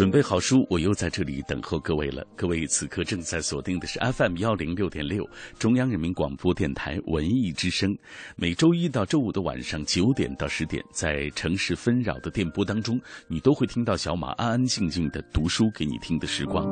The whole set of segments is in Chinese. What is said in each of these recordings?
准备好书，我又在这里等候各位了。各位此刻正在锁定的是 FM 幺零六点六，中央人民广播电台文艺之声。每周一到周五的晚上九点到十点，在城市纷扰的电波当中，你都会听到小马安安静静的读书给你听的时光。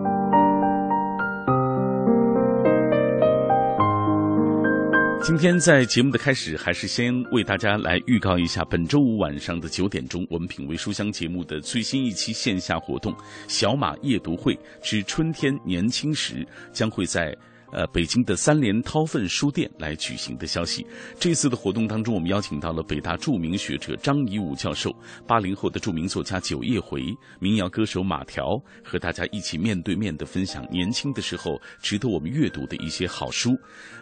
今天在节目的开始，还是先为大家来预告一下本周五晚上的九点钟，我们品味书香节目的最新一期线下活动——小马夜读会之春天年轻时，将会在。呃，北京的三联韬奋书店来举行的消息。这次的活动当中，我们邀请到了北大著名学者张颐武教授、八零后的著名作家九叶回、民谣歌手马条，和大家一起面对面的分享年轻的时候值得我们阅读的一些好书。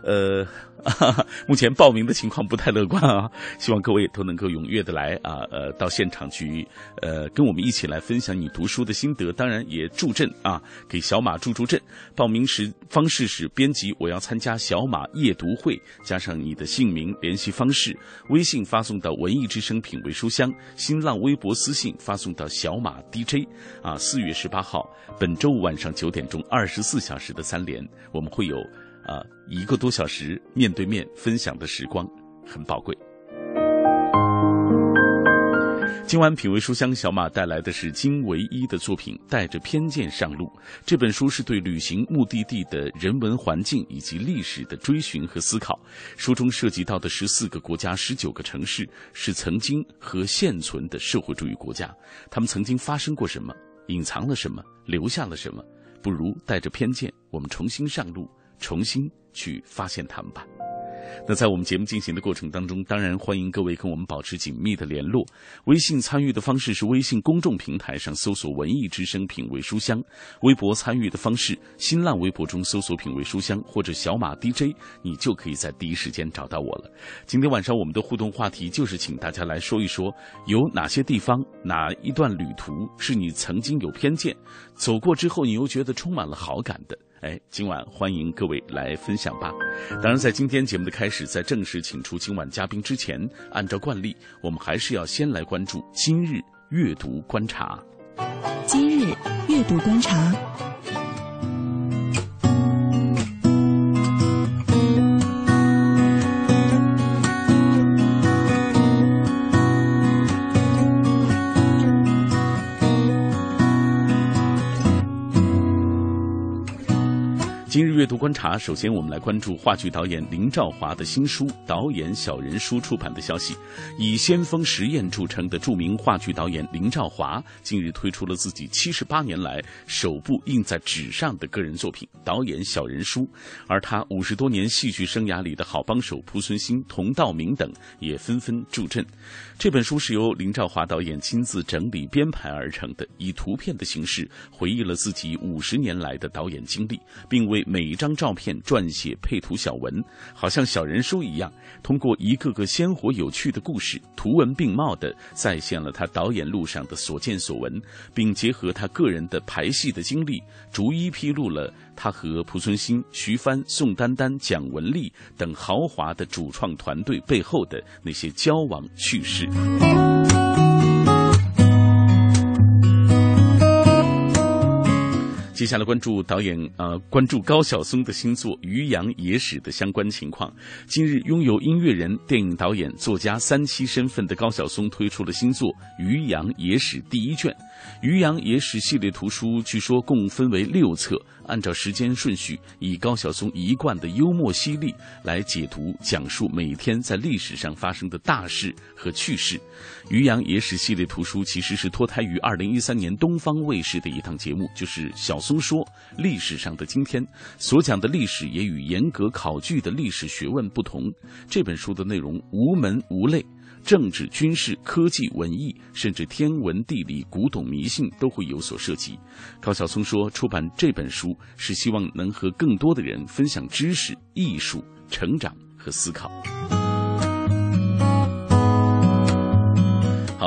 呃，目前报名的情况不太乐观啊，希望各位都能够踊跃的来啊，呃，到现场去，呃，跟我们一起来分享你读书的心得，当然也助阵啊，给小马助助阵。报名时方式是。编辑，我要参加小马夜读会，加上你的姓名、联系方式，微信发送到文艺之声品味书香，新浪微博私信发送到小马 DJ。啊，四月十八号，本周五晚上九点钟，二十四小时的三连，我们会有啊一个多小时面对面分享的时光，很宝贵。今晚品味书香，小马带来的是金唯一的作品《带着偏见上路》。这本书是对旅行目的地的人文环境以及历史的追寻和思考。书中涉及到的十四个国家、十九个城市，是曾经和现存的社会主义国家。他们曾经发生过什么？隐藏了什么？留下了什么？不如带着偏见，我们重新上路，重新去发现他们吧。那在我们节目进行的过程当中，当然欢迎各位跟我们保持紧密的联络。微信参与的方式是微信公众平台上搜索“文艺之声品味书香”，微博参与的方式，新浪微博中搜索“品味书香”或者“小马 DJ”，你就可以在第一时间找到我了。今天晚上我们的互动话题就是请大家来说一说，有哪些地方、哪一段旅途是你曾经有偏见，走过之后你又觉得充满了好感的。哎，今晚欢迎各位来分享吧。当然，在今天节目的开始，在正式请出今晚嘉宾之前，按照惯例，我们还是要先来关注今日阅读观察。今日阅读观察。阅读观察，首先我们来关注话剧导演林兆华的新书《导演小人书》出版的消息。以先锋实验著称的著名话剧导演林兆华，近日推出了自己七十八年来首部印在纸上的个人作品《导演小人书》，而他五十多年戏剧生涯里的好帮手濮存昕、童道明等也纷纷助阵。这本书是由林兆华导演亲自整理编排而成的，以图片的形式回忆了自己五十年来的导演经历，并为每张照片撰写配图小文，好像小人书一样，通过一个个鲜活有趣的故事，图文并茂地再现了他导演路上的所见所闻，并结合他个人的排戏的经历，逐一披露了他和濮存昕、徐帆、宋丹丹、蒋雯丽等豪华的主创团队背后的那些交往趣事。接下来关注导演呃，关注高晓松的新作《渔阳野史》的相关情况。今日，拥有音乐人、电影导演、作家三栖身份的高晓松推出了新作《渔阳野史》第一卷。《渔阳野史》系列图书据说共分为六册，按照时间顺序，以高晓松一贯的幽默犀利来解读、讲述每天在历史上发生的大事和趣事。《渔阳野史》系列图书其实是脱胎于二零一三年东方卫视的一档节目，就是《小松》。松说：“历史上的今天所讲的历史也与严格考据的历史学问不同。这本书的内容无门无类。”政治、军事、科技、文艺，甚至天文、地理、古董、迷信都会有所涉及。高晓松说：“出版这本书是希望能和更多的人分享知识、艺术、成长和思考。”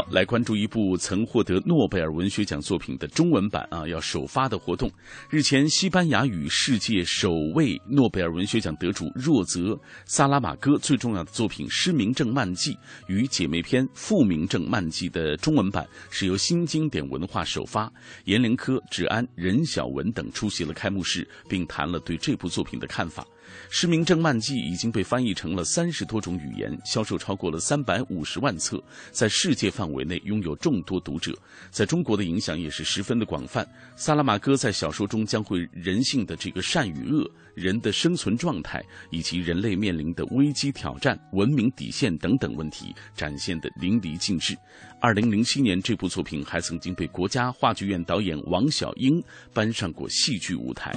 来关注一部曾获得诺贝尔文学奖作品的中文版啊，要首发的活动。日前，西班牙语世界首位诺贝尔文学奖得主若泽·萨拉马戈最重要的作品《失明症漫记》与姐妹篇《复明症漫记》的中文版是由新经典文化首发，阎连科、芷安、任晓文等出席了开幕式，并谈了对这部作品的看法。《失明症漫记》已经被翻译成了三十多种语言，销售超过了三百五十万册，在世界范围内拥有众多读者，在中国的影响也是十分的广泛。萨拉马戈在小说中将会人性的这个善与恶、人的生存状态以及人类面临的危机挑战、文明底线等等问题展现的淋漓尽致。二零零七年，这部作品还曾经被国家话剧院导演王小英搬上过戏剧舞台。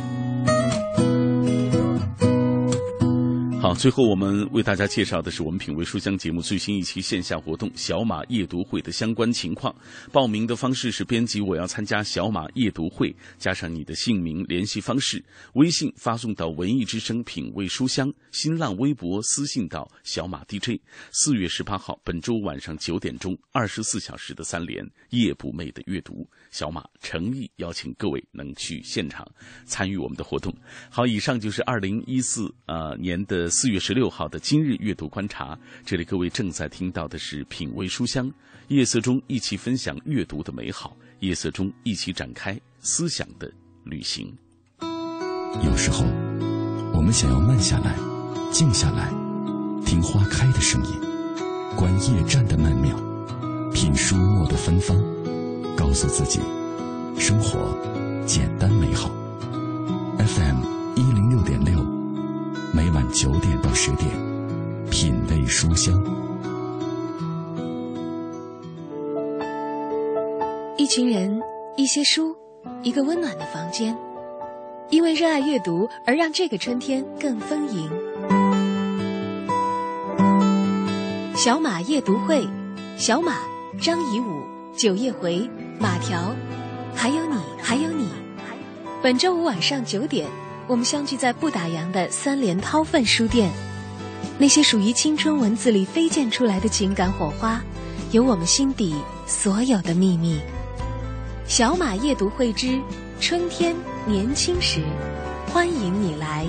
好，最后我们为大家介绍的是我们品味书香节目最新一期线下活动——小马夜读会的相关情况。报名的方式是编辑“我要参加小马夜读会”，加上你的姓名、联系方式，微信发送到“文艺之声品味书香”，新浪微博私信到“小马 DJ”。四月十八号，本周晚上九点钟，二十四小时的三连，夜不寐的阅读，小马诚意邀请各位能去现场参与我们的活动。好，以上就是二零一四呃年的。四月十六号的今日阅读观察，这里各位正在听到的是品味书香，夜色中一起分享阅读的美好，夜色中一起展开思想的旅行。有时候，我们想要慢下来，静下来，听花开的声音，观夜战的曼妙，品书墨的芬芳，告诉自己，生活简单美好。FM 一零六点六。每晚九点到十点，品味书香。一群人，一些书，一个温暖的房间，因为热爱阅读而让这个春天更丰盈。小马夜读会，小马、张颐武、九叶回、马条，还有你，还有你。本周五晚上九点。我们相聚在不打烊的三联韬奋书店，那些属于青春文字里飞溅出来的情感火花，有我们心底所有的秘密。小马夜读会之春天年轻时，欢迎你来。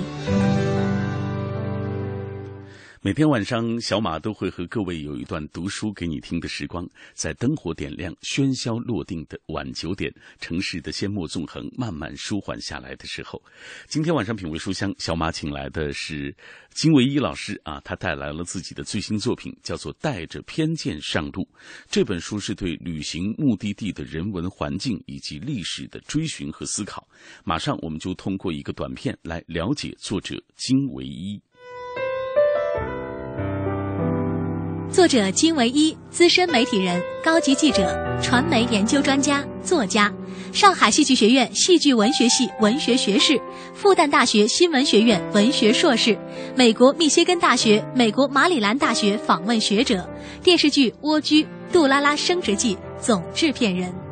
每天晚上，小马都会和各位有一段读书给你听的时光，在灯火点亮、喧嚣落定的晚九点，城市的阡陌纵横慢慢舒缓下来的时候，今天晚上品味书香，小马请来的是金维一老师啊，他带来了自己的最新作品，叫做《带着偏见上路》。这本书是对旅行目的地的人文环境以及历史的追寻和思考。马上我们就通过一个短片来了解作者金维一。作者金唯一，资深媒体人、高级记者、传媒研究专家、作家，上海戏剧学院戏剧文学系文学学士，复旦大学新闻学院文学硕士，美国密歇根大学、美国马里兰大学访问学者，电视剧《蜗居》《杜拉拉升职记》总制片人。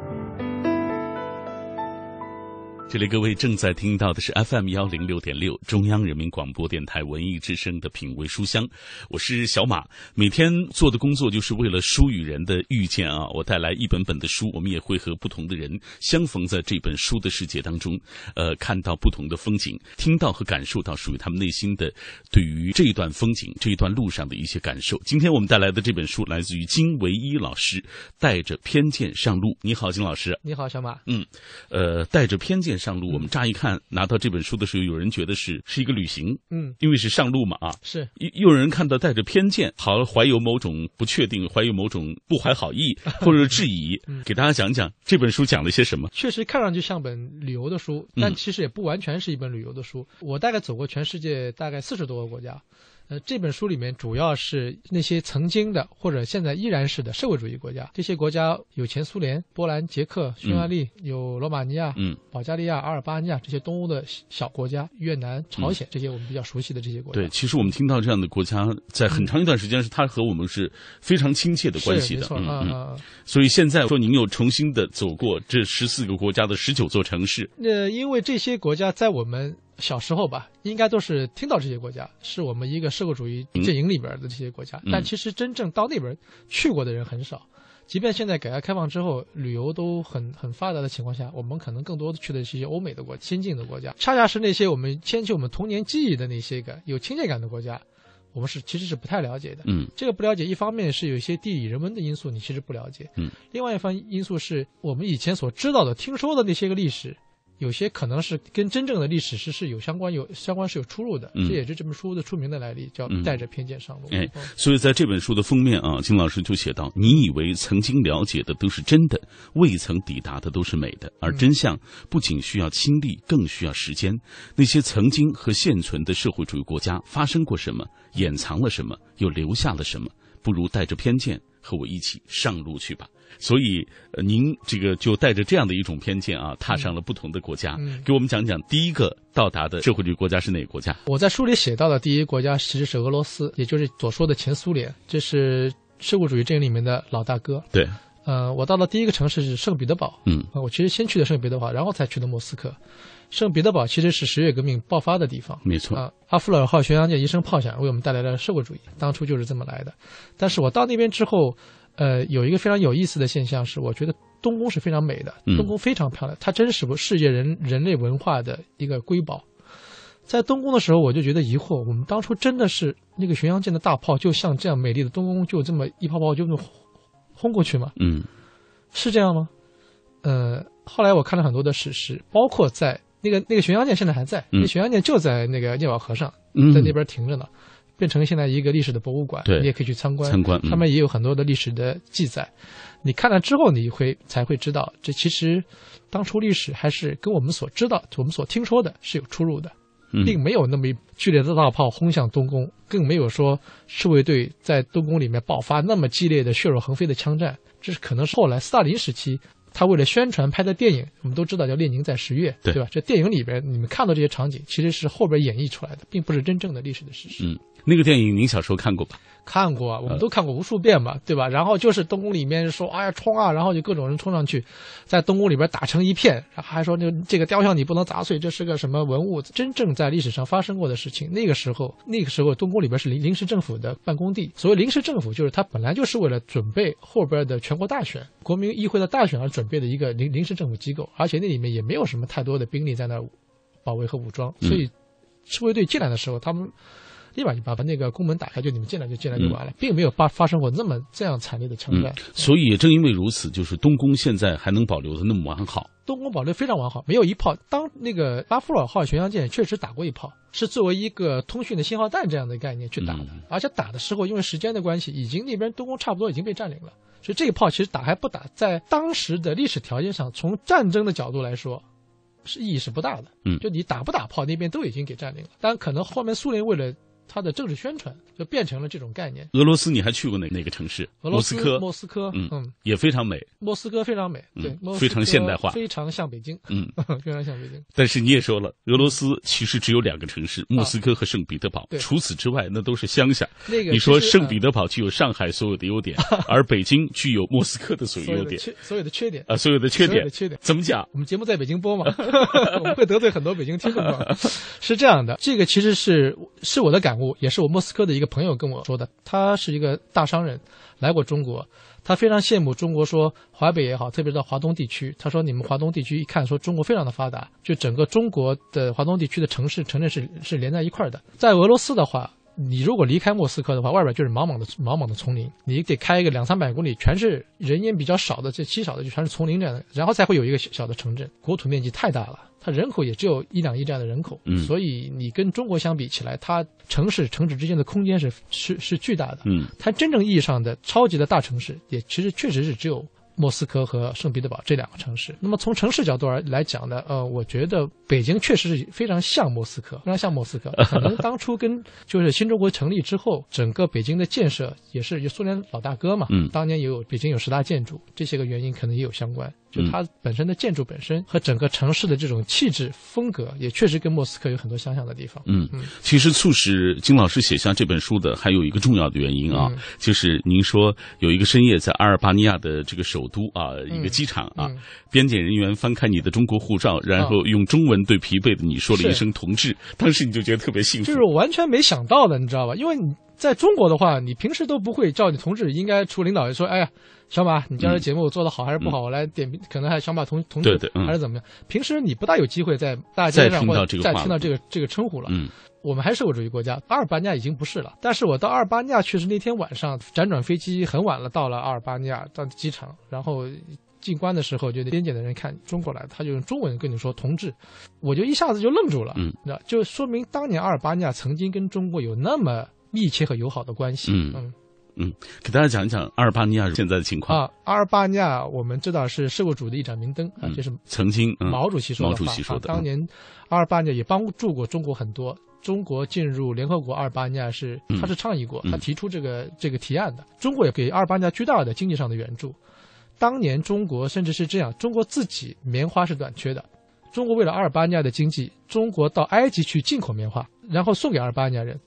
这里各位正在听到的是 FM 幺零六点六中央人民广播电台文艺之声的品味书香，我是小马。每天做的工作就是为了书与人的遇见啊！我带来一本本的书，我们也会和不同的人相逢在这本书的世界当中，呃，看到不同的风景，听到和感受到属于他们内心的对于这一段风景、这一段路上的一些感受。今天我们带来的这本书来自于金唯一老师，带着偏见上路。你好，金老师。你好，小马。嗯，呃，带着偏见。上路，我们乍一看拿到这本书的时候，有人觉得是是一个旅行，嗯，因为是上路嘛，啊，是，又又有人看到带着偏见，好怀有某种不确定，怀有某种不怀好意 或者质疑，给大家讲讲这本书讲了些什么。确实看上去像本旅游的书，但其实也不完全是一本旅游的书。我大概走过全世界大概四十多个国家。呃，这本书里面主要是那些曾经的或者现在依然是的社会主义国家，这些国家有前苏联、波兰、捷克、匈牙利，有罗马尼亚、嗯保加利亚、阿尔巴尼亚这些东欧的小国家，越南、朝鲜这些我们比较熟悉的这些国家。对，其实我们听到这样的国家，在很长一段时间是它和我们是非常亲切的关系的。嗯嗯。所以现在说您又重新的走过这十四个国家的十九座城市，那因为这些国家在我们小时候吧，应该都是听到这些国家，是我们一个社会主义阵营里边的这些国家。嗯但其实真正到那边去过的人很少。即便现在改革开放之后，旅游都很很发达的情况下，我们可能更多的去的是一些欧美的国先进的国家，恰恰是那些我们牵起我们童年记忆的那些个有亲切感的国家，我们是其实是不太了解的。嗯这个不了解，一方面是有一些地理人文的因素，你其实不了解；嗯，另外一方因素是我们以前所知道的、听说的那些个历史，有些可能是跟真正的历史是是有相关、有相关是有出入的。嗯这也是这本书的出名的来历，叫嗯“带着偏见上路”。哎嗯所以在这本书的封面啊，金老师就写到：“你以为曾经了解的都是真的，未曾抵达的都是美的，而真相不仅需要亲历，更需要时间。那些曾经和现存的社会主义国家发生过什么，掩藏了什么，又留下了什么？不如带着偏见和我一起上路去吧。”所以，呃，您这个就带着这样的一种偏见啊，踏上了不同的国家。嗯给我们讲讲第一个到达的社会主义国家是哪个国家？我在书里写到的第一个国家其实是俄罗斯，也就是所说的前苏联，这是社会主义阵营里面的老大哥。对，呃，我到了第一个城市是圣彼得堡，嗯啊，我其实先去的圣彼得堡，然后才去的莫斯科。圣彼得堡其实是十月革命爆发的地方，没错。啊，阿弗勒尔号巡洋舰一声炮响，为我们带来了社会主义，当初就是这么来的。但是我到那边之后，呃，有一个非常有意思的现象是，我觉得东宫是非常美的，嗯东宫非常漂亮，它真是世界人人类文化的一个瑰宝。在东宫的时候，我就觉得疑惑，我们当初真的是那个巡洋舰的大炮，就像这样美丽的东宫，就这么一炮炮就这么轰轰过去吗？嗯是这样吗？呃，后来我看了很多的史实，包括在那个那个巡洋舰现在还在，嗯那巡洋舰就在那个聂瓦河上，嗯，在那边停着呢，变成现在一个历史的博物馆，对你也可以去参观。参观，嗯上面也有很多的历史的记载，你看了之后，你会才会知道，这其实当初历史还是跟我们所知道、我们所听说的是有出入的，嗯并没有那么剧烈的大炮轰向东宫，更没有说侍卫队在东宫里面爆发那么激烈的血肉横飞的枪战。这是可能是后来斯大林时期他为了宣传拍的电影，我们都知道叫《列宁在十月》，对吧？这电影里边你们看到这些场景，其实是后边演绎出来的，并不是真正的历史的事实。嗯，那个电影您小时候看过吧？看过我们都看过无数遍嘛，对吧？然后就是东宫里面说，哎呀冲啊，然后就各种人冲上去，在东宫里边打成一片，然后还说那这个雕像你不能砸碎，这是个什么文物？真正在历史上发生过的事情。那个时候，那个时候东宫里边是临临时政府的办公地，所谓临时政府，就是它本来就是为了准备后边的全国大选、国民议会的大选而准备的一个临临时政府机构，而且那里面也没有什么太多的兵力在那儿保卫和武装，嗯所以赤卫队进来的时候，他们。立马就把把那个宫门打开，就你们进来就进来就完了，并没有发发生过那么这样惨烈的枪战。嗯所以也正因为如此，就是东宫现在还能保留的那么完好。东宫保留非常完好，没有一炮。当那个拉夫尔号巡洋舰确实打过一炮，是作为一个通讯的信号弹这样的概念去打的，嗯而且打的时候因为时间的关系，已经那边东宫差不多已经被占领了，所以这一炮其实打还不打，在当时的历史条件上，从战争的角度来说。是意义是不大的，嗯就你打不打炮，那边都已经给占领了。当然，可能后面苏联为了它的政治宣传，就变成了这种概念。俄罗斯你还去过哪哪个城市？俄罗斯莫斯科，莫斯科，嗯嗯，也非常美。莫斯科非常美，嗯对，非常现代化非常像北京，嗯，非常像北京。但是你也说了，俄罗斯其实只有两个城市，莫斯科和圣彼得堡。除此之外，那都是乡下。那个你说圣彼得堡具有上海所有的优点，而北京具有莫斯科的所有优点所有的缺点，啊，所有的缺点。缺点。怎么讲？我们节目在北京播嘛，我们会得罪很多北京听众嘛。是这样的，这个其实是是我的感感悟，也是我莫斯科的一个朋友跟我说的。他是一个大商人，来过中国，他非常羡慕中国，说华北也好，特别是到华东地区，他说你们华东地区一看说中国非常的发达，就整个中国的华东地区的城市城镇是是连在一块儿的。在俄罗斯的话。你如果离开莫斯科的话，外边就是茫茫的茫茫的丛林，你得开一个两三百公里，全是人烟比较少的，这稀少的就全是丛林这样的，然后才会有一个小小的城镇。国土面积太大了，它人口也只有一两亿这样的人口，嗯所以你跟中国相比起来，它城市城市之间的空间是是是巨大的。嗯它真正意义上的超级的大城市，也其实确实是只有莫斯科和圣彼得堡这两个城市。那么从城市角度而来讲呢，呃，我觉得北京确实是非常像莫斯科，非常像莫斯科。可能当初跟就是新中国成立之后，整个北京的建设也是苏联老大哥嘛，嗯，当年也有北京有十大建筑，这些个原因可能也有相关。就它本身的建筑本身和整个城市的这种气质风格，也确实跟莫斯科有很多相像的地方。嗯，其实促使金老师写下这本书的还有一个重要的原因啊，就是您说有一个深夜在阿尔巴尼亚的这个首都啊，一个机场啊，边检人员翻开你的中国护照，然后用中文对疲惫的你说了一声“同志”，当时你就觉得特别幸福。就是我完全没想到的，你知道吧？因为你在中国的话，你平时都不会叫你同志，应该出领导说：“哎呀。”小马，你今儿节目做的好还是不好？我来点评，可能还小马同同志，还是怎么样？平时你不大有机会在大街上或者再听到这个这个称呼了。嗯，我们还是社会主义国家，阿尔巴尼亚已经不是了。但是我到阿尔巴尼亚去是那天晚上辗转飞机很晚了，到了阿尔巴尼亚到机场，然后进关的时候，就边检的人看中国来，他就用中文跟你说“同志”，我就一下子就愣住了。嗯，那就说明当年阿尔巴尼亚曾经跟中国有那么密切和友好的关系。嗯。嗯嗯，给大家讲一讲阿尔巴尼亚现在的情况啊。阿尔巴尼亚我们知道是社会主义的一盏明灯啊，这是曾经毛主席说的。毛主席说的。当年阿尔巴尼亚也帮助过中国很多。中国进入联合国，阿尔巴尼亚是他是倡议过，他提出这个这个提案的。中国也给阿尔巴尼亚巨大的经济上的援助。当年中国甚至是这样，中国自己棉花是短缺的，中国为了阿尔巴尼亚的经济，中国到埃及去进口棉花，然后送给阿尔巴尼亚人，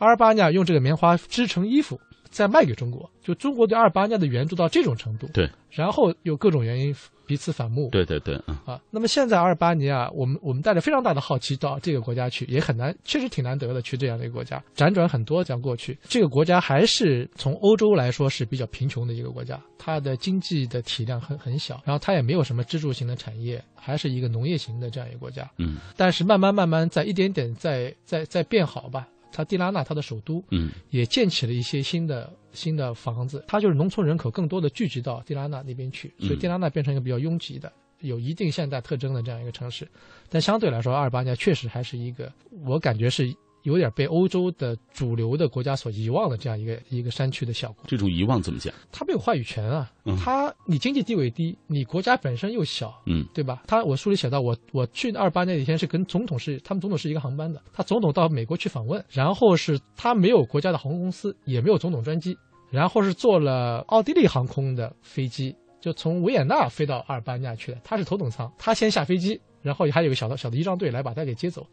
阿尔巴尼亚用这个棉花织成衣服。再卖给中国，就中国对阿尔巴尼亚的援助到这种程度。对，然后有各种原因彼此反目。对对对，啊，那么现在阿尔巴尼亚，我们我们带着非常大的好奇到这个国家去，也很难，确实挺难得的去这样的一个国家，辗转很多讲过去。这个国家还是从欧洲来说是比较贫穷的一个国家，它的经济的体量很很小，然后它也没有什么支柱型的产业，还是一个农业型的这样一个国家。嗯，但是慢慢慢慢在一点点在在在变好吧。它蒂拉纳，它的首都，嗯，也建起了一些新的新的房子。它就是农村人口更多的聚集到蒂拉纳那边去，所以蒂拉纳变成一个比较拥挤的、有一定现代特征的这样一个城市。但相对来说，阿尔巴尼亚确实还是一个，我感觉是。有点被欧洲的主流的国家所遗忘的这样一个一个山区的小国。这种遗忘怎么讲？他没有话语权啊，他你经济地位低，你国家本身又小，嗯，对吧？他我书里写到，我我去二八那几天是跟总统是他们总统是一个航班的，他总统到美国去访问，然后是他没有国家的航空公司，也没有总统专机，然后是坐了奥地利航空的飞机，就从维也纳飞到阿尔巴尼亚去的，他是头等舱，他先下飞机。然后还有个小的小的仪仗队来把他给接走，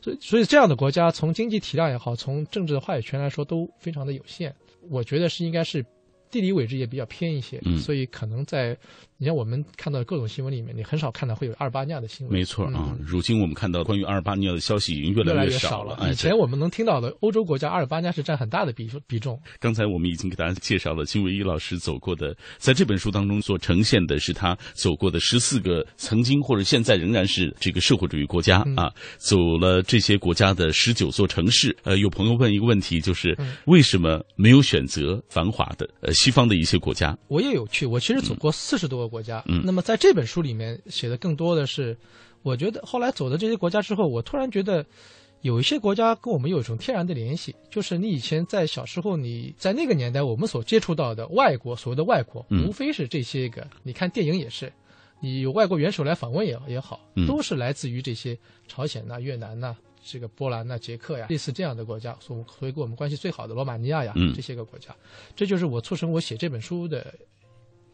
所以所以这样的国家从经济体量也好，从政治的话语权来说都非常的有限。我觉得是应该是。地理位置也比较偏一些，所以可能在你像我们看到各种新闻里面，你很少看到会有阿尔巴尼亚的新闻。没错啊，如今我们看到关于阿尔巴尼亚的消息已经越来越少了。以前我们能听到的欧洲国家，阿尔巴尼亚是占很大的比比重。刚才我们已经给大家介绍了金维一老师走过的，在这本书当中所呈现的是他走过的十四个曾经或者现在仍然是这个社会主义国家啊，走了这些国家的十九座城市。呃，有朋友问一个问题，就是为什么没有选择繁华的呃？西方的一些国家，我也有去。我其实走过四十多个国家。嗯，那么在这本书里面写的更多的是，我觉得后来走的这些国家之后，我突然觉得有一些国家跟我们有一种天然的联系。就是你以前在小时候，你在那个年代，我们所接触到的外国，所谓的外国，无非是这些个。你看电影也是，你有外国元首来访问也也好，都是来自于这些朝鲜呐、越南呐。这个波兰呐、捷克呀，类似这样的国家，所所以跟我们关系最好的罗马尼亚呀，这些个国家，这就是我促成我写这本书的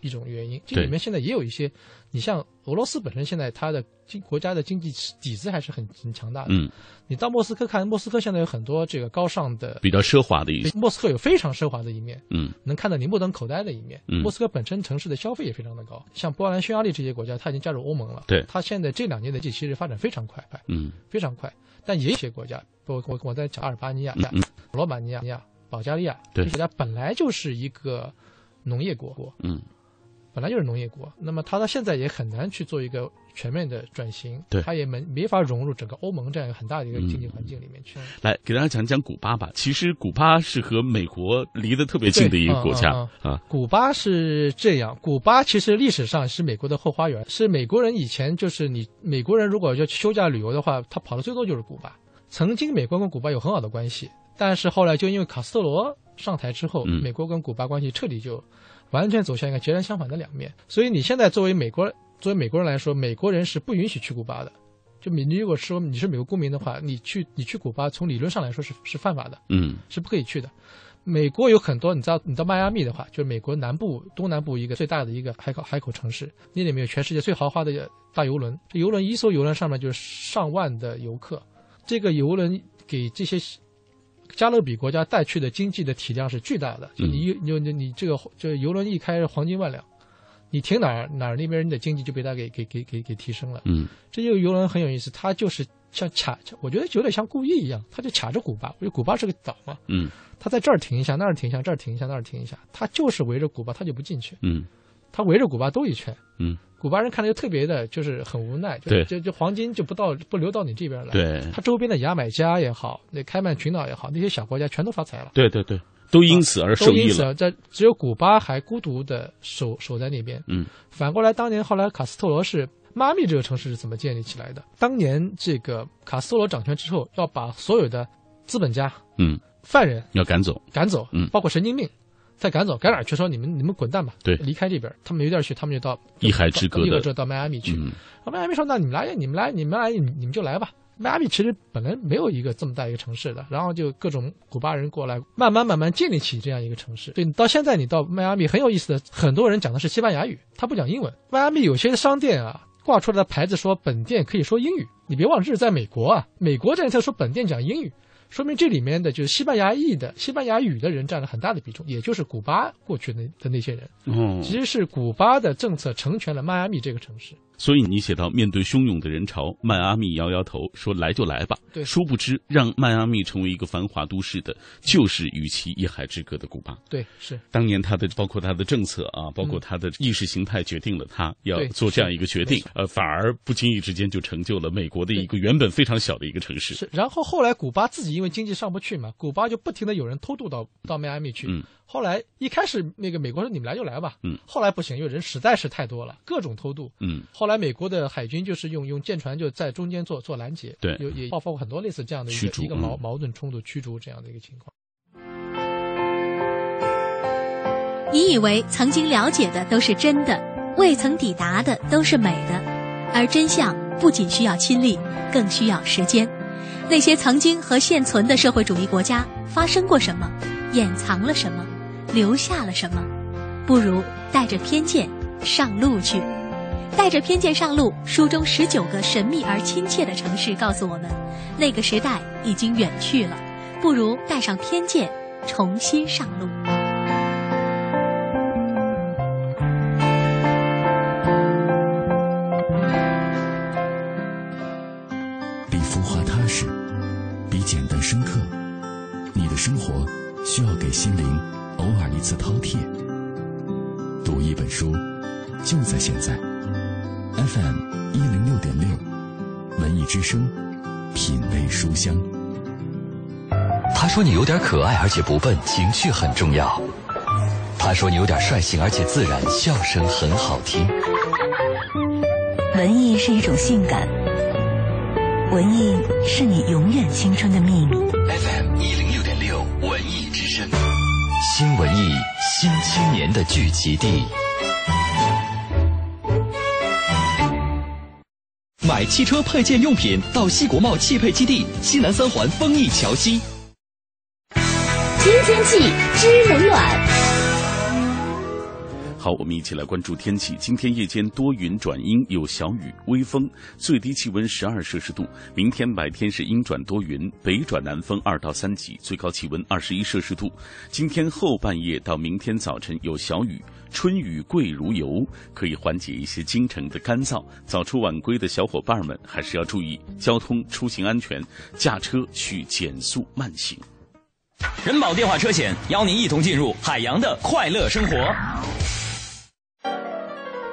一种原因。这里面现在也有一些，你像俄罗斯本身现在它的经国家的经济底子还是很很强大的。嗯，你到莫斯科看，莫斯科现在有很多这个高尚的、比较奢华的一些。莫斯科有非常奢华的一面，嗯，能看到你目瞪口呆的一面。嗯，莫斯科本身城市的消费也非常的高，像波兰、匈牙利这些国家，它已经加入欧盟了。对，它现在这两年的经济其实发展非常快，嗯，非常快。但也有些国家，我我我在讲阿尔巴尼亚、罗马尼亚、保加利亚，这些国家本来就是一个农业国，嗯，本来就是农业国。那么它到现在也很难去做一个全面的转型，对，它也没没法融入整个欧盟这样一个很大的一个经济环境里面去。来给大家讲讲古巴吧。其实古巴是和美国离得特别近的一个国家啊。古巴是这样，古巴其实历史上是美国的后花园，是美国人以前就是你美国人如果要去休假旅游的话，他跑的最多就是古巴。曾经美国跟古巴有很好的关系，但是后来就因为卡斯特罗上台之后，嗯美国跟古巴关系彻底就完全走向一个截然相反的两面。所以你现在作为美国作为美国人来说，美国人是不允许去古巴的。就你你如果说你是美国公民的话，你去你去古巴，从理论上来说是是犯法的，嗯是不可以去的。美国有很多，你知道，你到迈阿密的话，就是美国南部、东南部一个最大的一个海口海口城市，那里面有全世界最豪华的大游轮。这游轮一艘游轮上面就是上万的游客，这个游轮给这些加勒比国家带去的经济的体量是巨大的。就你你你你这个这游轮一开黄金万两，你停哪儿哪儿那边人的经济就被它给给给给给提升了。嗯这个游轮很有意思，它就是像卡，我觉得有点像故意一样，它就卡着古巴，因为古巴是个岛嘛，嗯它在这儿停一下，那儿停一下，这儿停一下，那儿停一下，它就是围着古巴，它就不进去，嗯它围着古巴兜一圈。嗯，古巴人看着就特别的，就是很无奈，就对就就黄金就不到不流到你这边来。，对他周边的牙买加也好，那开曼群岛也好，那些小国家全都发财了。对对对，都因此而受都益了。因此这只有古巴还孤独的守守在那边。嗯，反过来，当年后来卡斯特罗是妈咪这个城市是怎么建立起来的？当年这个卡斯特罗掌权之后，要把所有的资本家、嗯，犯人要赶走。赶走，嗯包括神经病，再赶走，赶哪儿去？说你们你们滚蛋吧，对离开这边。他们没地儿去，他们就到一海之隔到迈阿密去。迈阿密说：“那你们来，你们来，你们来，你们就来吧。”迈阿密其实本来没有一个这么大一个城市的，然后就各种古巴人过来，慢慢慢慢建立起这样一个城市。对，到现在你到迈阿密很有意思的，很多人讲的是西班牙语，他不讲英文。迈阿密有些商店啊挂出来的牌子说本店可以说英语，你别忘了这是在美国啊，美国这人才说本店讲英语。说明这里面的就是西班牙裔的、西班牙语的人占了很大的比重，也就是古巴过去的的那些人。嗯，其实是古巴的政策成全了迈阿密这个城市。所以你写到，面对汹涌的人潮，迈阿密摇摇头说：“来就来吧。”对殊不知，让迈阿密成为一个繁华都市的，就是与其一海之隔的古巴。对，是当年他的包括他的政策啊，包括他的意识形态，决定了他要做这样一个决定。呃，反而不经意之间就成就了美国的一个原本非常小的一个城市。是。然后后来古巴自己因为经济上不去嘛，古巴就不停的有人偷渡到到迈阿密去。嗯后来一开始那个美国说你们来就来吧，嗯。后来不行，因为人实在是太多了，各种偷渡。嗯。后来美国的海军就是用用舰船就在中间做做拦截，对。有也爆发过很多类似这样的一个一个矛嗯。矛盾冲突驱逐这样的一个情况。你以为曾经了解的都是真的，未曾抵达的都是美的，而真相不仅需要亲历，更需要时间。那些曾经和现存的社会主义国家发生过什么，掩藏了什么，留下了什么，不如带着偏见上路去。带着偏见上路，书中十九个神秘而亲切的城市告诉我们，那个时代已经远去了，不如带上偏见，重新上路。饕餮。读一本书，就在现在。FM 一零六点六，文艺之声，品味书香。他说你有点可爱，而且不笨，情趣很重要。他说你有点率性，而且自然，笑声很好听。文艺是一种性感，文艺是你永远青春的秘密。FM 一零六点六，文艺之声，新文艺新青年的聚集地。买汽车配件用品到西国贸汽配基地西南三环丰益桥西。新天气知冷暖。好，我们一起来关注天气。今天夜间多云转阴，有小雨，微风，最低气温十二摄氏度。明天白天是阴转多云，北转南风二到三级，最高气温二十一摄氏度。今天后半夜到明天早晨有小雨，春雨贵如油，可以缓解一些京城的干燥。早出晚归的小伙伴们还是要注意交通出行安全，驾车需减速慢行。人保电话车险邀您一同进入海洋的快乐生活。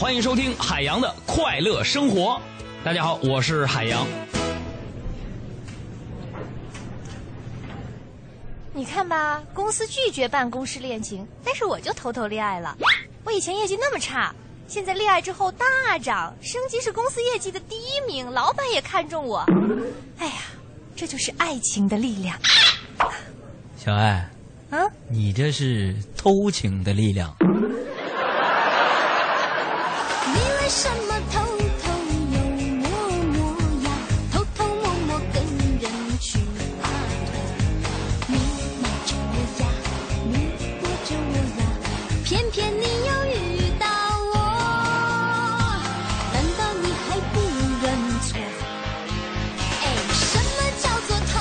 欢迎收听海洋的快乐生活。大家好，我是海洋。你看吧，公司拒绝办公室恋情，但是我就偷偷恋爱了。我以前业绩那么差，现在恋爱之后大涨，升级是公司业绩的第一名，老板也看中我。哎呀，这就是爱情的力量。小爱，啊，你这是偷情的力量。什么偷偷又摸摸呀？偷偷摸摸跟人去爬腿，你瞒着我呀，你躲着我呀，偏偏你又遇到我，难道你还不认错？哎，什么叫做偷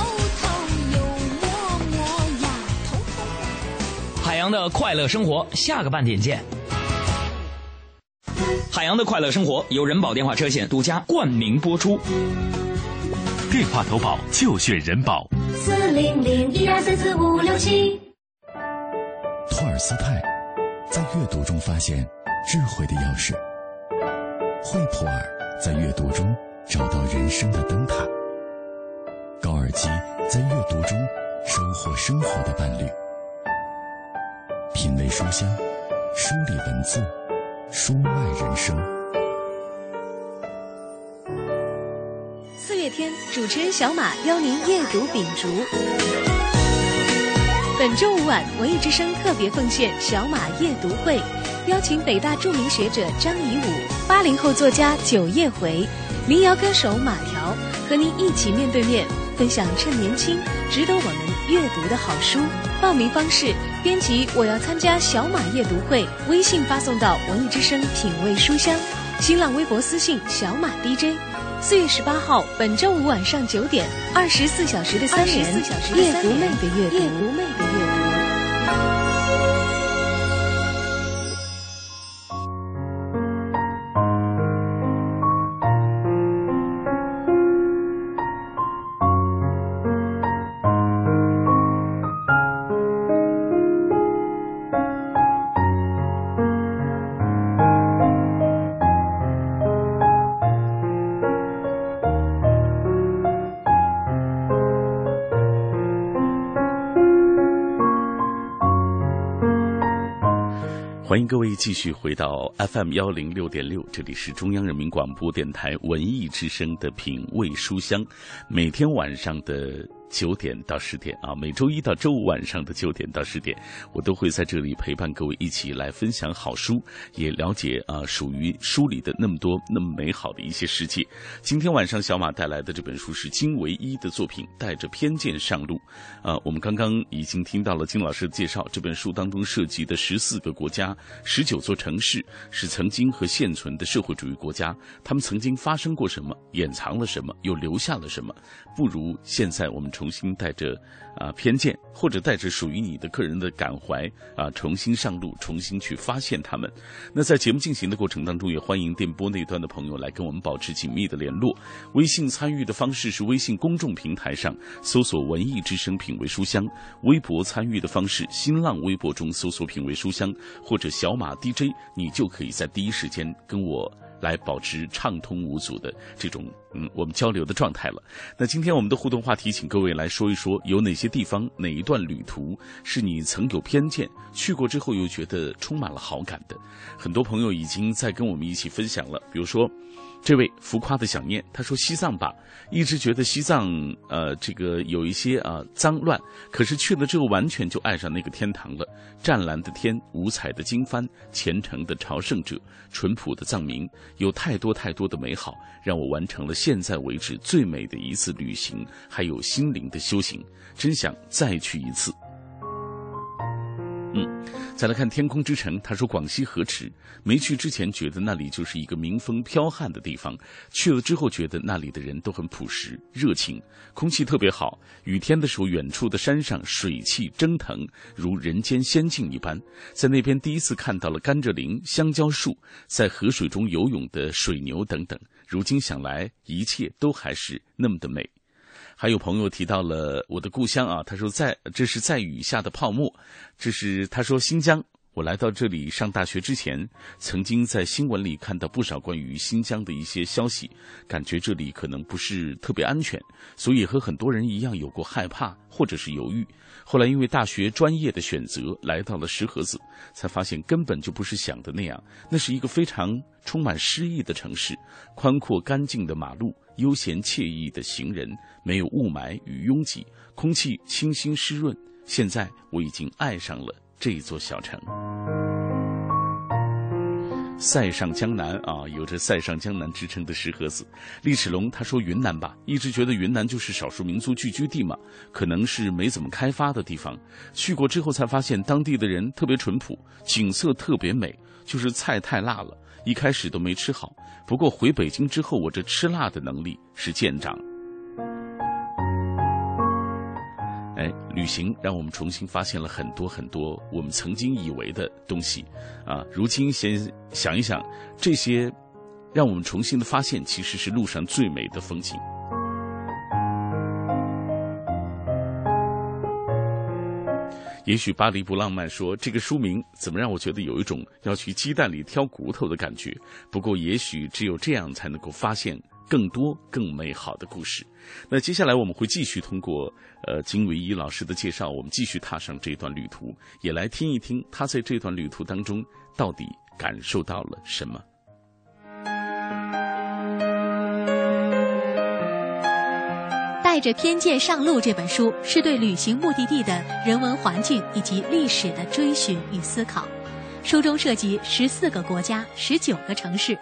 偷又摸摸呀？偷偷。海洋的快乐生活，下个半点见。海洋的快乐生活由人保电话车险独家冠名播出。电话投保就选人保。四零零一二三四五六七。托尔斯泰在阅读中发现智慧的钥匙，惠普尔在阅读中找到人生的灯塔，高尔基在阅读中收获生活的伴侣。品味书香，梳理文字，书外人生。四月天，主持人小马邀您夜读秉烛。本周五晚，文艺之声特别奉献小马夜读会，邀请北大著名学者张颐武、八零后作家九叶回、民谣歌手马条，和您一起面对面分享趁年轻值得我们阅读的好书。报名方式：编辑“我要参加小马夜读会”，微信发送到文艺之声品味书香，新浪微博私信小马 DJ。四月十八号，本周五晚上九点，二十四小时的三联，夜读妹的阅读妹的阅读。欢迎各位继续回到 FM 幺零六点六，这里是中央人民广播电台文艺之声的品味书香，每天晚上的九点到十点啊，每周一到周五晚上的九点到十点，我都会在这里陪伴各位一起来分享好书，也了解啊属于书里的那么多那么美好的一些世界。今天晚上小马带来的这本书是金唯一的作品《带着偏见上路》啊，我们刚刚已经听到了金老师的介绍，这本书当中涉及的十四个国家、十九座城市，是曾经和现存的社会主义国家，他们曾经发生过什么，掩藏了什么，又留下了什么？不如现在我们重新带着啊偏见，或者带着属于你的个人的感怀啊，重新上路，重新去发现他们。那在节目进行的过程当中，也欢迎电波那端的朋友来跟我们保持紧密的联络。微信参与的方式是微信公众平台上搜索“文艺之声品味书香”，微博参与的方式，新浪微博中搜索“品味书香”或者小马 DJ，你就可以在第一时间跟我。来保持畅通无阻的这种嗯我们交流的状态了。那今天我们的互动话题，请各位来说一说，有哪些地方、哪一段旅途是你曾有偏见，去过之后又觉得充满了好感的？很多朋友已经在跟我们一起分享了，比如说。这位浮夸的想念，他说西藏吧，一直觉得西藏呃这个有一些啊脏乱，可是去了之后完全就爱上那个天堂了。湛蓝的天，五彩的经幡，虔诚的朝圣者，淳朴的藏民，有太多太多的美好，让我完成了现在为止最美的一次旅行，还有心灵的修行，真想再去一次。嗯，再来看天空之城，他说广西河池，没去之前觉得那里就是一个民风剽悍的地方，去了之后觉得那里的人都很朴实、热情，空气特别好。雨天的时候，远处的山上水汽蒸腾，如人间仙境一般。在那边第一次看到了甘蔗林、香蕉树，在河水中游泳的水牛等等。如今想来，一切都还是那么的美。还有朋友提到了我的故乡啊，他说在这是在雨下的泡沫，这是他说新疆。我来到这里上大学之前，曾经在新闻里看到不少关于新疆的一些消息，感觉这里可能不是特别安全，所以和很多人一样有过害怕或者是犹豫。后来因为大学专业的选择，来到了石河子，才发现根本就不是想的那样。那是一个非常充满诗意的城市，宽阔干净的马路，悠闲惬意的行人，没有雾霾与拥挤，空气清新湿润。现在我已经爱上了。这座小城，塞上江南啊，有着塞上江南之称的石河子。厉齿龙他说：“云南吧，一直觉得云南就是少数民族聚居地嘛，可能是没怎么开发的地方。去过之后才发现，当地的人特别淳朴，景色特别美，就是菜太辣了，一开始都没吃好。不过回北京之后，我这吃辣的能力是见长。”哎，旅行让我们重新发现了很多很多我们曾经以为的东西，啊，如今先想一想，这些让我们重新的发现，其实是路上最美的风景。也许巴黎不浪漫，说这个书名怎么让我觉得有一种要去鸡蛋里挑骨头的感觉？不过，也许只有这样才能够发现。更多更美好的故事。那接下来我们会继续通过呃金维一老师的介绍，我们继续踏上这段旅途，也来听一听他在这段旅途当中到底感受到了什么。带着偏见上路这本书是对旅行目的地的人文环境以及历史的追寻与思考。书中涉及十四个国家、十九个城市。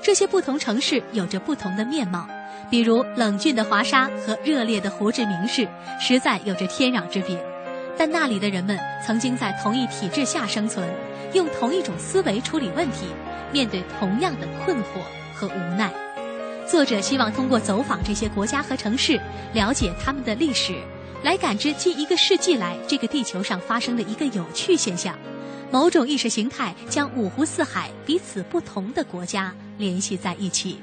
这些不同城市有着不同的面貌，比如冷峻的华沙和热烈的胡志明市，实在有着天壤之别。但那里的人们曾经在同一体制下生存，用同一种思维处理问题，面对同样的困惑和无奈。作者希望通过走访这些国家和城市，了解他们的历史，来感知近一个世纪来这个地球上发生的一个有趣现象。某种意识形态将五湖四海彼此不同的国家联系在一起。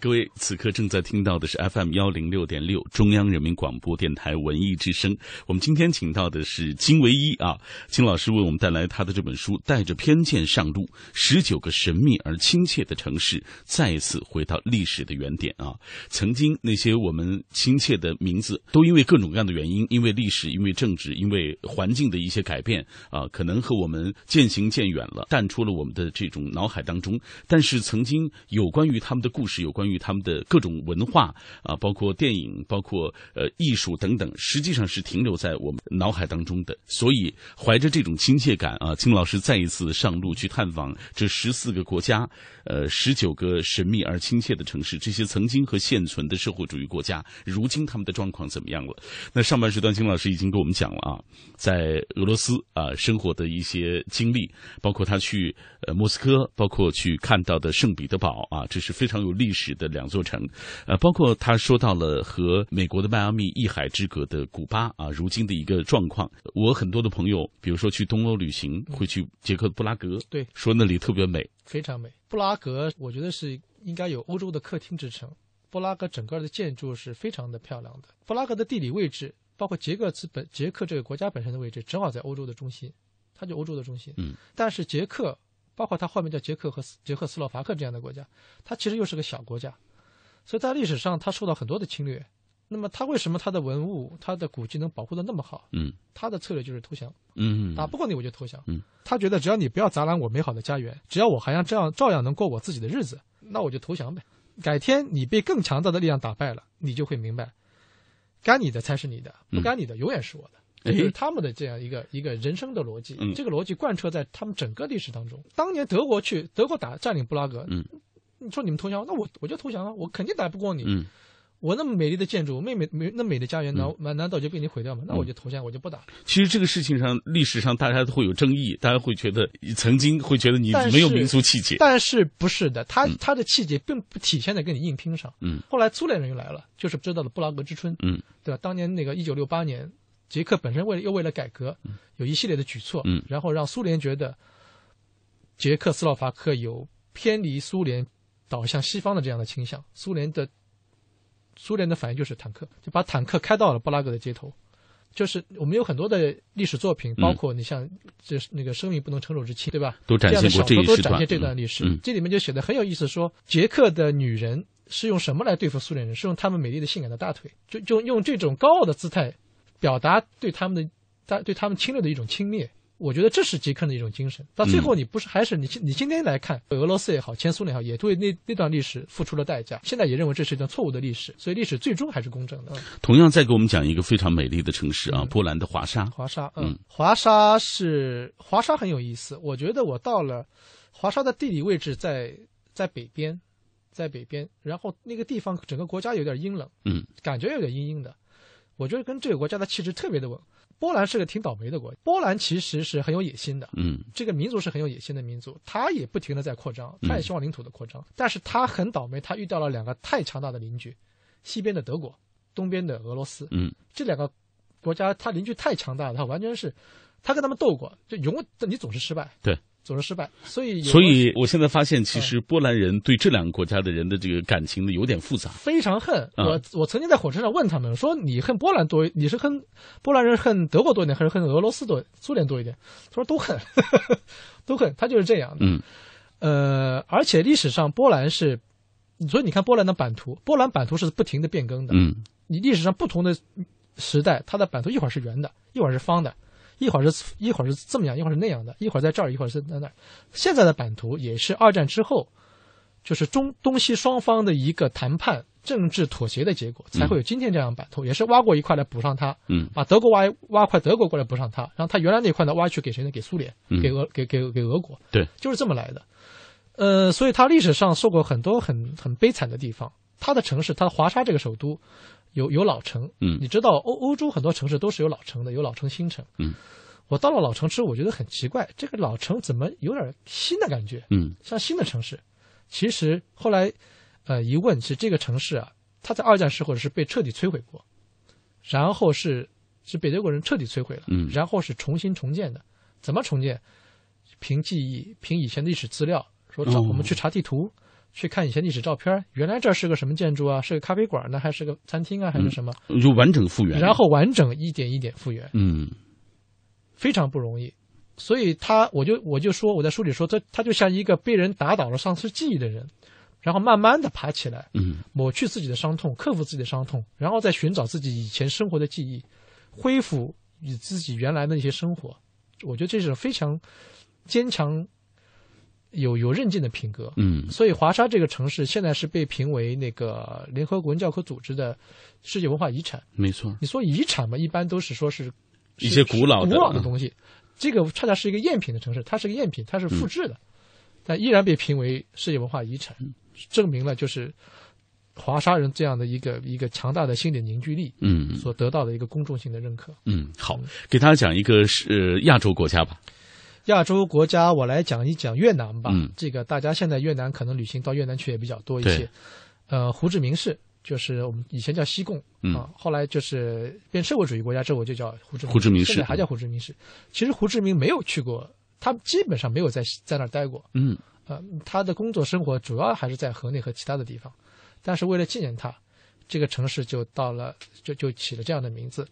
各位，此刻正在听到的是 FM 幺零六点六中央人民广播电台文艺之声。我们今天请到的是金唯一啊，金老师为我们带来他的这本书《带着偏见上路：十九个神秘而亲切的城市》，再一次回到历史的原点啊。曾经那些我们亲切的名字，都因为各种各样的原因，因为历史，因为政治，因为环境的一些改变啊，可能和我们渐行渐远了，淡出了我们的这种脑海当中。但是曾经有关于他们的故事，有关。与他们的各种文化啊，包括电影，包括呃艺术等等，实际上是停留在我们脑海当中的。所以，怀着这种亲切感啊，金老师再一次上路去探访这十四个国家，呃，十九个神秘而亲切的城市，这些曾经和现存的社会主义国家，如今他们的状况怎么样了？那上半时段，金老师已经给我们讲了啊，在俄罗斯啊生活的一些经历，包括他去呃莫斯科，包括去看到的圣彼得堡啊，这是非常有历史。的两座城，呃，包括他说到了和美国的迈阿密一海之隔的古巴啊，如今的一个状况。我很多的朋友，比如说去东欧旅行，会去捷克布拉格，对，说那里特别美，非常美。布拉格，我觉得是应该有欧洲的客厅之称。布拉格整个的建筑是非常的漂亮的。布拉格的地理位置，包括捷克资本捷克这个国家本身的位置，正好在欧洲的中心，它就欧洲的中心。嗯，但是捷克。包括它后面叫捷克和捷克斯洛伐克这样的国家，它其实又是个小国家，所以在历史上它受到很多的侵略。那么它为什么它的文物、它的古迹能保护的那么好？嗯，它的策略就是投降。嗯，打不过你我就投降。嗯，他觉得只要你不要砸烂我美好的家园，只要我还像这样照样能过我自己的日子，那我就投降呗。改天你被更强大的力量打败了，你就会明白，该你的才是你的，不该你的永远是我的。就是他们的这样一个一个人生的逻辑，这个逻辑贯彻在他们整个历史当中。当年德国去德国打占领布拉格，嗯，你说你们投降，那我我就投降啊，我肯定打不过你。嗯，我那么美丽的建筑，妹妹美那美的家园，难难难道就被你毁掉吗？那我就投降，我就不打。其实这个事情上，历史上大家都会有争议，大家会觉得曾经会觉得你没有民族气节，但是不是的，他他的气节并不体现在跟你硬拼上。嗯，后来苏联人又来了，就是知道了布拉格之春。嗯，对吧？当年那个一九六八年。捷克本身为了又为了改革，有一系列的举措，嗯，然后让苏联觉得捷克斯洛伐克有偏离苏联导向西方的这样的倾向。苏联的苏联的反应就是坦克，就把坦克开到了布拉格的街头。就是我们有很多的历史作品，包括你像这那个“生命不能承受之轻”，对吧？都展现过这一时段，都展现这段历史。嗯，这里面就写的很有意思，说捷克的女人是用什么来对付苏联人？是用她们美丽的性感的大腿，就就用这种高傲的姿态表达对他们的、大对他们侵略的一种轻蔑。我觉得这是捷克的一种精神。到最后，你不是还是你你今天来看，俄罗斯也好，前苏联也好，也对那那段历史付出了代价。现在也认为这是一段错误的历史，所以历史最终还是公正的。同样，再给我们讲一个非常美丽的城市啊，波兰的华沙。华沙，嗯，华沙是华沙很有意思。我觉得我到了华沙的地理位置在在北边，在北边，然后那个地方整个国家有点阴冷，嗯，感觉有点阴阴的。我觉得跟这个国家的气质特别的稳。波兰是个挺倒霉的国家。波兰其实是很有野心的，嗯，这个民族是很有野心的民族，他也不停的在扩张，他也希望领土的扩张，但是他很倒霉，他遇到了两个太强大的邻居，西边的德国，东边的俄罗斯，嗯，这两个国家他邻居太强大了，他完全是，他跟他们斗过，就永远你总是失败，对。总是失败，所以所以我现在发现，其实波兰人对这两个国家的人的这个感情呢有点复杂，非常恨。啊我我曾经在火车上问他们说：“你恨波兰多，你是恨波兰人恨德国多一点，还是恨俄罗斯多苏联多一点？”他说：“都恨，都恨。”他就是这样的。嗯，呃，而且历史上波兰是，所以你看波兰的版图，波兰版图是不停的变更的。嗯，你历史上不同的时代，它的版图一会儿是圆的，一会儿是方的。一会儿是一会儿是这么样，一会儿是那样的，一会儿在这儿，一会儿是在那儿。现在的版图也是二战之后，就是中东西双方的一个谈判、政治妥协的结果，才会有今天这样版图。也是挖过一块来补上它，嗯，把德国挖挖块德国过来补上它，然后它原来那块呢挖去给谁呢？给苏联，嗯给俄给给给俄国，对，就是这么来的。呃，所以它历史上受过很多很很悲惨的地方。它的城市，它的华沙这个首都。有有老城，嗯，你知道欧欧洲很多城市都是有老城的，有老城新城，嗯，我到了老城之后，我觉得很奇怪，这个老城怎么有点新的感觉，嗯，像新的城市。其实后来，呃，一问是这个城市啊，它在二战时候是被彻底摧毁过，然后是是被德国人彻底摧毁了，嗯，然后是重新重建的。怎么重建？凭记忆，凭以前的历史资料，说找我们去查地图。去看以前历史照片，原来这是个什么建筑啊？是个咖啡馆呢，还是个餐厅啊，还是什么？嗯、就完整复原，然后完整一点一点复原，嗯，非常不容易。所以他，我就我就说，我在书里说，他他就像一个被人打倒了丧失记忆的人，然后慢慢的爬起来，嗯，抹去自己的伤痛，克服自己的伤痛，然后再寻找自己以前生活的记忆，恢复与自己原来的一些生活。我觉得这是非常坚强。有有韧劲的品格，嗯，所以华沙这个城市现在是被评为那个联合国文教科组织的世界文化遗产。没错，你说遗产嘛，一般都是说是一些古老的古老的东西，这个恰恰是一个赝品的城市，它是个赝品，它是复制的，嗯、但依然被评为世界文化遗产，证明了就是华沙人这样的一个一个强大的心理凝聚力，嗯，所得到的一个公众性的认可。嗯，好，给大家讲一个是、呃、亚洲国家吧。亚洲国家，我来讲一讲越南吧。嗯，这个大家现在越南可能旅行到越南去也比较多一些。呃，胡志明市就是我们以前叫西贡、嗯、啊，后来就是变社会主义国家之后就叫胡志明。胡志明市现在还叫胡志明市。其实胡志明没有去过，他基本上没有在在那儿待过。嗯，呃，他的工作生活主要还是在河内和其他的地方，但是为了纪念他，这个城市就到了就就起了这样的名字。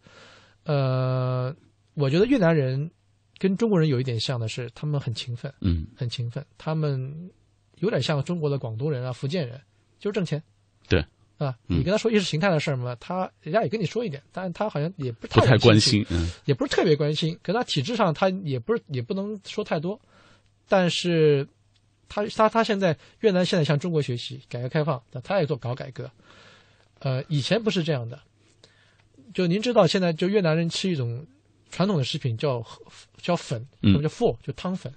呃，我觉得越南人。跟中国人有一点像的是，他们很勤奋，嗯，很勤奋。他们有点像中国的广东人啊、福建人，就是挣钱。对，啊，嗯、你跟他说意识形态的事儿嘛，他人家也跟你说一点，但是他好像也不太不太关心，嗯，也不是特别关心。可他体制上他也不是也不能说太多，但是他他他现在越南现在向中国学习，改革开放，他也做搞改革。呃，以前不是这样的，就您知道，现在就越南人吃一种。传统的食品叫叫粉，什么叫 f o r 就汤粉，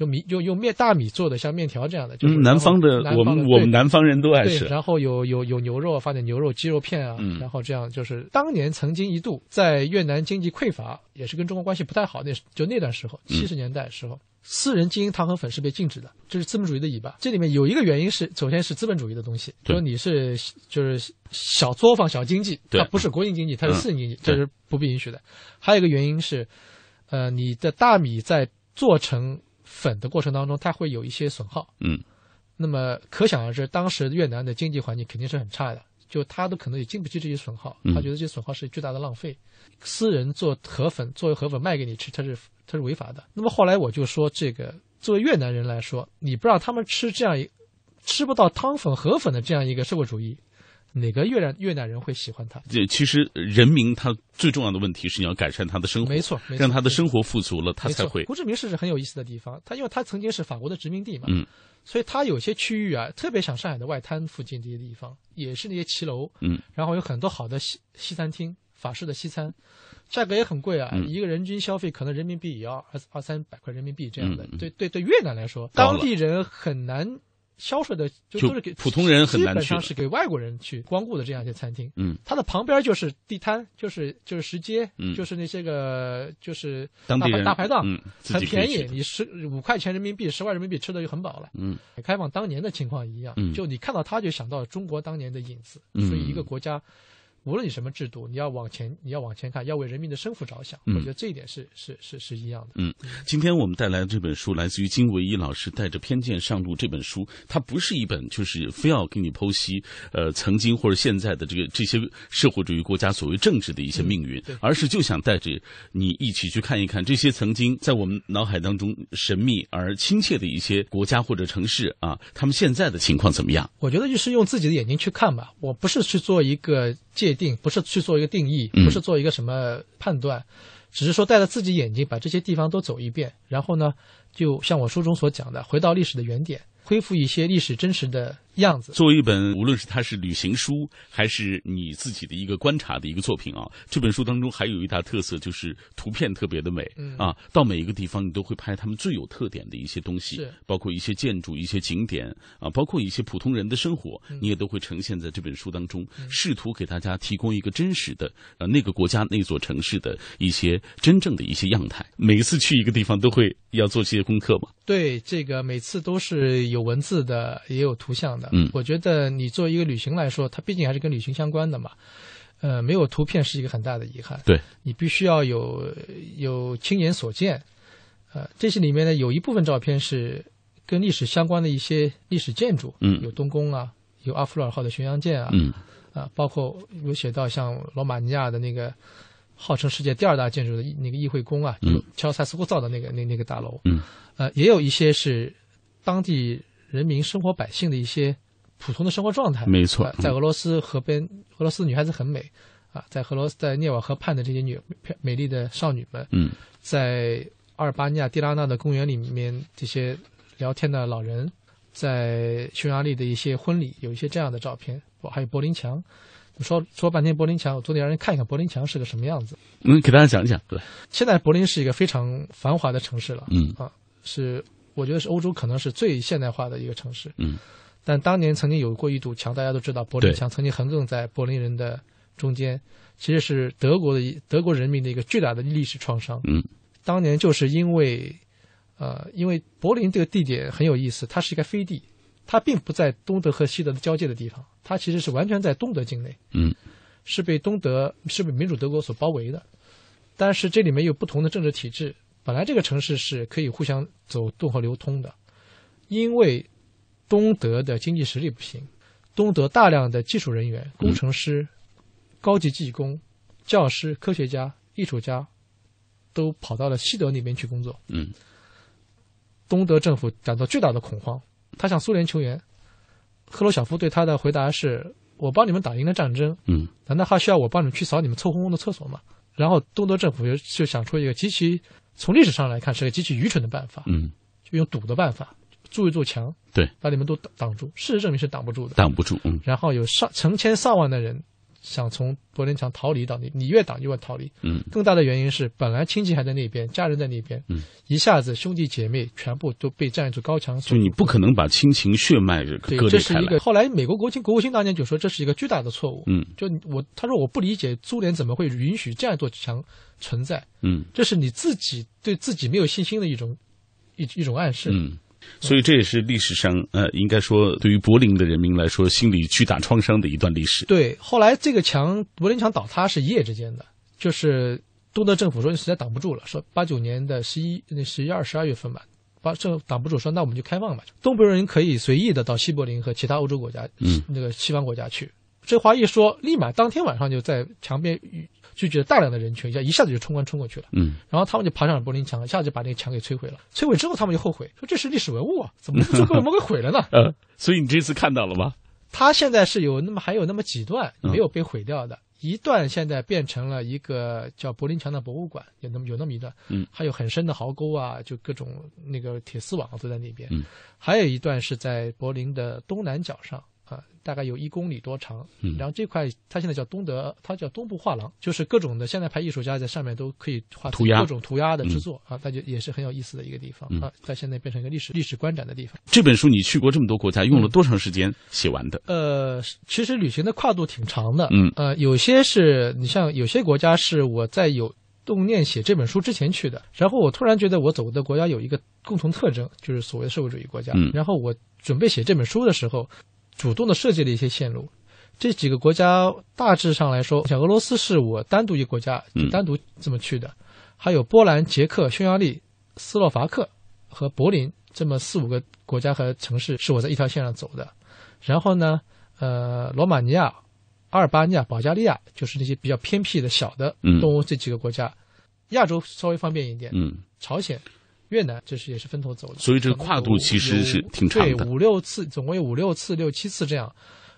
就米用用面大米做的，像面条这样的。就是南方的，我们我们南方人都爱吃。然后有有有牛肉，放点牛肉、鸡肉片啊，嗯、然后这样就是当年曾经一度在越南经济匮乏，也是跟中国关系不太好，那就那段时候，七十年代时候。私人经营糖和粉是被禁止的，这是资本主义的尾巴。这里面有一个原因是，首先是资本主义的东西，说你是就是小作坊、小经济，它不是国营经济，它是私人经济，这是不被允许的。还有一个原因是，呃，你的大米在做成粉的过程当中，它会有一些损耗。嗯，那么可想而知，当时越南的经济环境肯定是很差的，就他都可能也经不起这些损耗，嗯他觉得这些损耗是巨大的浪费。私人做河粉作为河粉卖给你吃，它是它是违法的。那么后来我就说，这个作为越南人来说，你不让他们吃这样一吃不到汤粉河粉的这样一个社会主义，哪个越南越南人会喜欢他？这其实人民他最重要的问题是你要改善他的生活，没错没错让他的生活富足了，他才会。胡志明市是很有意思的地方，他因为他曾经是法国的殖民地嘛，嗯。所以他有些区域啊，特别像上海的外滩附近这些地方，也是那些骑楼，嗯，然后有很多好的西西餐厅，法式的西餐，价格也很贵啊，嗯。一个人均消费可能人民币也要二二三百块人民币这样的。嗯嗯对对对，越南来说，当地人很难销售的，就就都是给普通人很难去基本上是给外国人去光顾的这样一些餐厅。嗯，它的旁边就是地摊，就是就是石街，嗯就是那些个就是当地人大排大排档，嗯很便宜你十五块钱人民币、十块人民币吃的就很饱了。嗯开放当年的情况一样，嗯就你看到它就想到中国当年的影子。嗯所以一个国家，无论你什么制度，你要往前，你要往前看，要为人民的生活着想。嗯我觉得这一点是是是是一样的。嗯，今天我们带来的这本书来自于金维一老师带着偏见上路这本书，它不是一本就是非要给你剖析呃曾经或者现在的这个这些社会主义国家所谓政治的一些命运，对而是就想带着你一起去看一看这些曾经在我们脑海当中神秘而亲切的一些国家或者城市啊，他们现在的情况怎么样？我觉得就是用自己的眼睛去看吧，我不是去做一个界定，不是去做一个定义，嗯。不是做一个什么判断，只是说带着自己眼睛把这些地方都走一遍，然后呢，就像我书中所讲的，回到历史的原点，恢复一些历史真实的样子。作为一本无论是它是旅行书，还是你自己的一个观察的一个作品啊，这本书当中还有一大特色就是图片特别的美、嗯啊，到每一个地方你都会拍他们最有特点的一些东西，包括一些建筑、一些景点啊，包括一些普通人的生活，嗯你也都会呈现在这本书当中，试图给大家提供一个真实的呃那个国家那座城市的一些真正的一些样态。每一次去一个地方都会要做这些功课嘛，对，这个每次都是有文字的，也有图像的。嗯。我觉得你作为一个旅行来说，它毕竟还是跟旅行相关的嘛。呃，没有图片是一个很大的遗憾。对，你必须要有有亲眼所见。呃，这些里面呢，有一部分照片是跟历史相关的一些历史建筑，嗯。有东宫啊，有阿弗洛尔号的巡洋舰啊，嗯。啊，包括有写到像罗马尼亚的那个号称世界第二大建筑的那个议会宫啊，嗯。就乔塞斯库造的那个那那个大楼，嗯，呃，也有一些是当地人民生活百姓的一些普通的生活状态。没错呃在俄罗斯河边，俄罗斯女孩子很美啊，在俄罗斯在涅瓦河畔的这些女美美丽的少女们，嗯在阿尔巴尼亚蒂拉纳的公园里面，这些聊天的老人，在匈牙利的一些婚礼有一些这样的照片，还有柏林墙。说说半天柏林墙，我总得让人看一看柏林墙是个什么样子。嗯，给大家讲一讲，对，现在柏林是一个非常繁华的城市了，嗯啊，是我觉得是欧洲可能是最现代化的一个城市。嗯，但当年曾经有过一堵墙，大家都知道，柏林墙曾经横亘在柏林人的中间，其实是德国的一德国人民的一个巨大的历史创伤。嗯，当年就是因为，呃，因为柏林这个地点很有意思，它是一个飞地，它并不在东德和西德的交界的地方，它其实是完全在东德境内。嗯是被东德是被民主德国所包围的，但是这里面有不同的政治体制。本来这个城市是可以互相走动和流通的，因为东德的经济实力不行，东德大量的技术人员、工程师、高级技工、教师、科学家、艺术家都跑到了西德那边去工作。嗯东德政府感到巨大的恐慌，他向苏联求援。赫鲁晓夫对他的回答是：“我帮你们打赢了战争，嗯难道还需要我帮你们去扫你们臭烘烘的厕所吗？”然后东德政府就就想出一个极其从历史上来看是个极其愚蠢的办法，嗯，就用堵的办法，筑一座墙，对，把你们都挡挡住。事实证明是挡不住的，挡不住，嗯。然后有上成千上万的人想从柏林墙逃离到你，你越挡越逃离。嗯更大的原因是，本来亲戚还在那边，家人在那边，嗯，一下子兄弟姐妹全部都被这样一座高墙所就你不可能把亲情血脉这个对割，裂开来这是一个。。后来美国国情国务卿当年就说这是一个巨大的错误。嗯就我他说我不理解苏联怎么会允许这样一座墙存在，嗯这是你自己对自己没有信心的一种一一种暗示。嗯，所以这也是历史上呃，应该说对于柏林的人民来说，心理巨大创伤的一段历史。对，后来这个墙柏林墙倒塌是一夜之间的，就是东德政府说实在挡不住了，说八九年的十一那十一二十二月份吧，把这挡不住，说那我们就开放吧，东柏人可以随意的到西柏林和其他欧洲国家，嗯那个西方国家去。这话一说，立马当天晚上就在墙边聚集了大量的人群，一下一下子就冲关冲过去了。嗯，然后他们就爬上了柏林墙，一下子就把那个墙给摧毁了。摧毁之后，他们就后悔，说这是历史文物啊，怎么就被我们给毁了呢？呃，所以你这次看到了吗？它现在是有那么还有那么几段嗯没有被毁掉的，一段现在变成了一个叫柏林墙的博物馆，有那么有那么一段，嗯，还有很深的壕沟啊，就各种那个铁丝网都在那边，嗯，还有一段是在柏林的东南角上啊，大概有一公里多长，嗯。然后这块它现在叫东德，它叫东部画廊，就是各种的现代派艺术家在上面都可以画涂鸦各种涂鸦的制作、啊，那就也是很有意思的一个地方、嗯。啊，在现在变成一个历史历史观展的地方。这本书你去过这么多国家，用了多长时间写完的？呃，其实旅行的跨度挺长的，嗯。呃，有些是你像有些国家是我在有动念写这本书之前去的，然后我突然觉得我走的国家有一个共同特征，就是所谓的社会主义国家，嗯。然后我准备写这本书的时候，主动的设计了一些线路。这几个国家大致上来说，像俄罗斯是我单独一个国家，嗯单独这么去的，还有波兰、捷克、匈牙利、斯洛伐克和柏林这么四五个国家和城市是我在一条线上走的。然后呢，呃，罗马尼亚、阿尔巴尼亚、保加利亚，就是那些比较偏僻的小的嗯东欧这几个国家。亚洲稍微方便一点，嗯，朝鲜、越南这是也是分头走的。所以这个跨度其实是挺长的对，五六次，总共有五六次、六七次这样。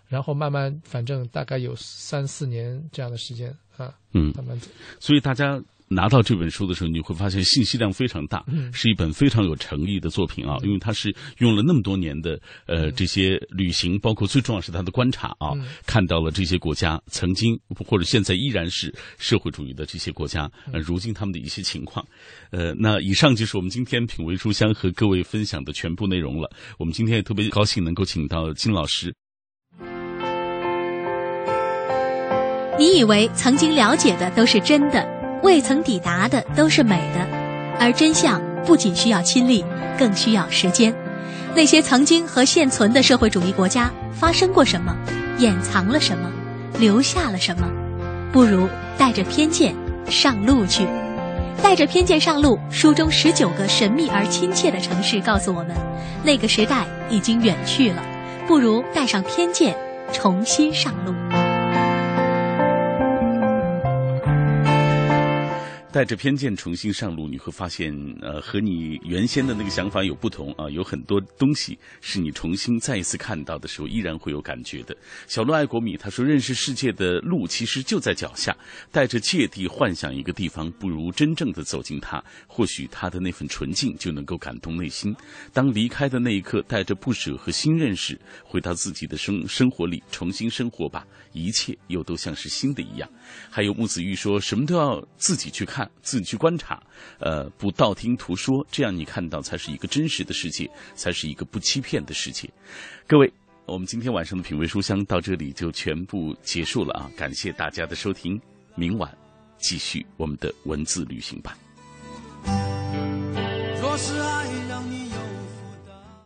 然后慢慢，反正大概有三四年这样的时间啊，嗯慢慢走。所以大家拿到这本书的时候，你会发现信息量非常大，嗯是一本非常有诚意的作品啊，因为它是用了那么多年的呃这些旅行，包括最重要是他的观察啊，嗯看到了这些国家曾经或者现在依然是社会主义的这些国家，呃，如今他们的一些情况。呃，那以上就是我们今天品味书香和各位分享的全部内容了。我们今天也特别高兴能够请到金老师。你以为曾经了解的都是真的，未曾抵达的都是美的，而真相不仅需要亲历，更需要时间。那些曾经和现存的社会主义国家发生过什么，掩藏了什么，留下了什么，不如带着偏见上路去。带着偏见上路，书中十九个神秘而亲切的城市告诉我们，那个时代已经远去了，不如带上偏见，重新上路。带着偏见重新上路，你会发现，呃，和你原先的那个想法有不同啊，有很多东西是你重新再一次看到的时候，依然会有感觉的。小鹿爱国米他说，认识世界的路其实就在脚下，带着芥蒂幻想一个地方，不如真正的走进它，或许他的那份纯净就能够感动内心。当离开的那一刻，带着不舍和新认识，回到自己的生生活里，重新生活吧，一切又都像是新的一样。还有木子玉说，什么都要自己去看。自己去观察呃不道听途说这样你看到才是一个真实的世界才是一个不欺骗的世界。各位我们今天晚上的品味书香到这里就全部结束了啊感谢大家的收听明晚继续我们的文字旅行吧。若是爱